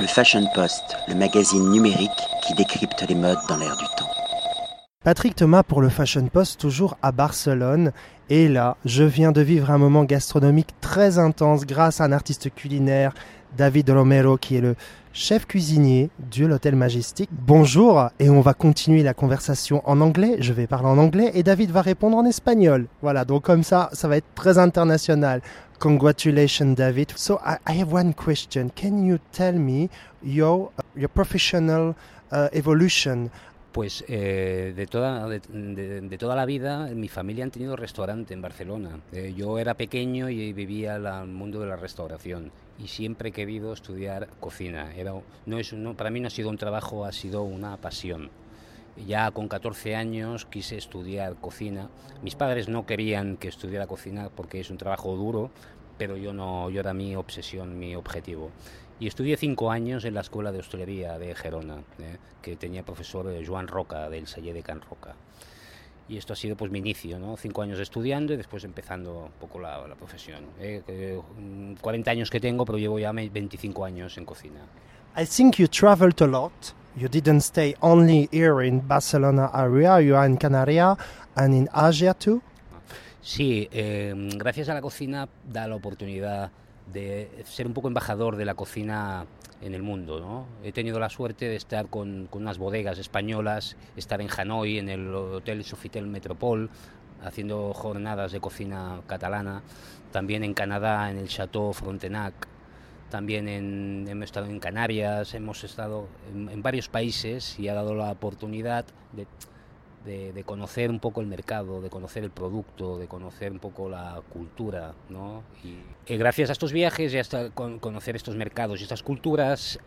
Le Fashion Post, le magazine numérique qui décrypte les modes dans l'air du temps. Patrick Thomas pour le Fashion Post, toujours à Barcelone. Et là, je viens de vivre un moment gastronomique très intense grâce à un artiste culinaire, David Romero, qui est le chef cuisinier de l'Hôtel Majestic. Bonjour, et on va continuer la conversation en anglais. Je vais parler en anglais et David va répondre en espagnol. Voilà, donc comme ça, ça va être très international. Congratulations, David. So I, I have one question. Can you tell me your your professional uh, evolution? Pues eh, de, toda, de, toda la vida, mi familia han tenido restaurante en Barcelona. Eh, yo era pequeño y vivía el mundo de la restauración y siempre he querido estudiar cocina. Era, no es, no, para mí no ha sido un trabajo, ha sido una pasión. Ya con 14 años quise estudiar cocina. Mis padres no querían que estudiara cocina porque es un trabajo duro, pero yo no, yo era mi obsesión, mi objetivo. Y estudié cinco años en la Escuela de Hostelería de Gerona, eh, que tenía profesor eh, Joan Roca, del Saller de Can Roca. Y esto ha sido pues mi inicio, ¿no? Cinco años estudiando y después empezando un poco la, la profesión. eh, que, mm, 40 años que tengo, pero llevo ya me- 25 años en cocina. I think you traveled a lot. You didn't stay only here in Barcelona area. You are in Canaria and in Asia too. Sí, eh, gracias a la cocina da la oportunidad de ser un poco embajador de la cocina en el mundo. ¿no? He tenido la suerte de estar con, con unas bodegas españolas, estar en Hanoi, en el Hotel Sofitel Metropol, haciendo jornadas de cocina catalana, también en Canadá, en el Chateau Frontenac, también en, hemos estado en Canarias, hemos estado en, varios países y ha dado la oportunidad de de, conocer un poco el mercado, de conocer el producto, de conocer un poco la cultura, ¿no? Y eh, gracias a estos viajes y hasta con- conocer estos mercados y estas culturas,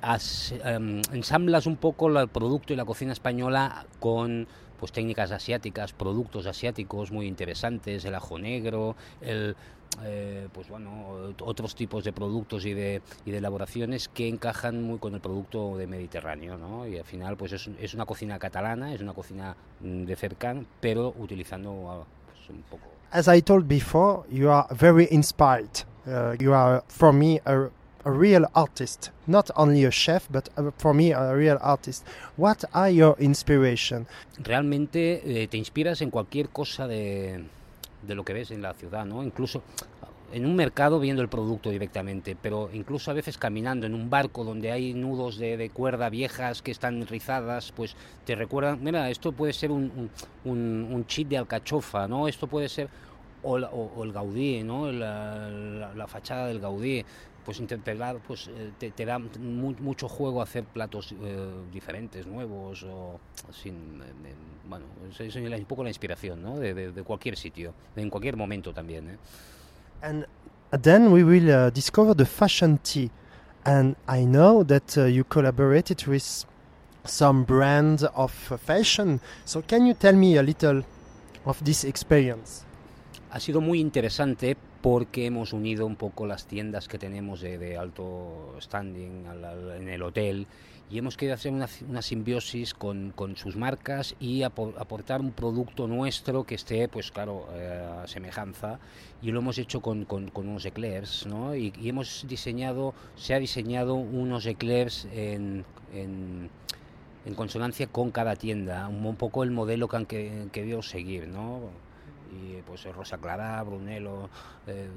em, ensamblas un poco el producto y la cocina española con pues técnicas asiáticas, productos asiáticos muy interesantes, el ajo negro, el eh, pues bueno, otros tipos de productos y de, y de elaboraciones que encajan muy con el producto de Mediterráneo, ¿no? Y al final, pues es, es una cocina catalana, es una cocina mm, de cercan, pero utilizando ah, pues, un poco. As I told before, you are very inspired. Uh, you are, for me, a, a real artist. Not only a chef, but uh, for me, a real artist. What are your inspiration? Realmente eh, te inspiras en cualquier cosa de, de lo que ves en la ciudad, ¿no? Incluso en un mercado viendo el producto directamente, pero incluso a veces caminando en un barco donde hay nudos de, cuerda viejas que están rizadas, pues te recuerdan, mira, esto puede ser un, un, un, un chip de alcachofa, ¿no? Esto puede ser, o, la- o- o el Gaudí, ¿no? La, la- la fachada del Gaudí, pues interpelar, pues eh, te, te da mu- mucho juego hacer platos eh, diferentes, nuevos, o sin, eh, eh, bueno, es, es un poco la inspiración, ¿no? De, de- de cualquier sitio, en cualquier momento también, ¿eh? And then we will uh, discover the fashion tea. And I know that uh, you collaborated with some brand of fashion. So can you tell me a little of this experience? Ha sido muy interesante porque hemos unido un poco las tiendas que tenemos de, de alto standing al- al- en el hotel y hemos querido hacer una, una simbiosis con, con sus marcas y apo- aportar un producto nuestro que esté, pues claro, eh, a semejanza y lo hemos hecho con, con- con unos eclairs, ¿no? Y, y hemos diseñado, se ha diseñado unos eclairs en- en en consonancia con cada tienda, un, un poco el modelo que han que- querido seguir, ¿no? Y pues Rosa Clara, Brunello, eh,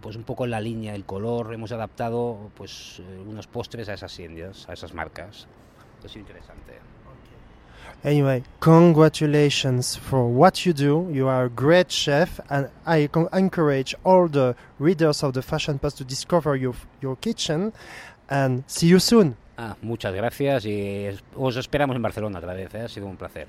pues un poco en la línea, el color, hemos adaptado pues eh, unos postres a esas tiendas, a esas marcas. Es interesante. Anyway, congratulations for what you do. You are a great chef, and I encourage all the readers of the Fashion Post to discover your your kitchen. And see you soon. Ah, muchas gracias y os esperamos en Barcelona otra vez, ¿eh? ha sido un placer.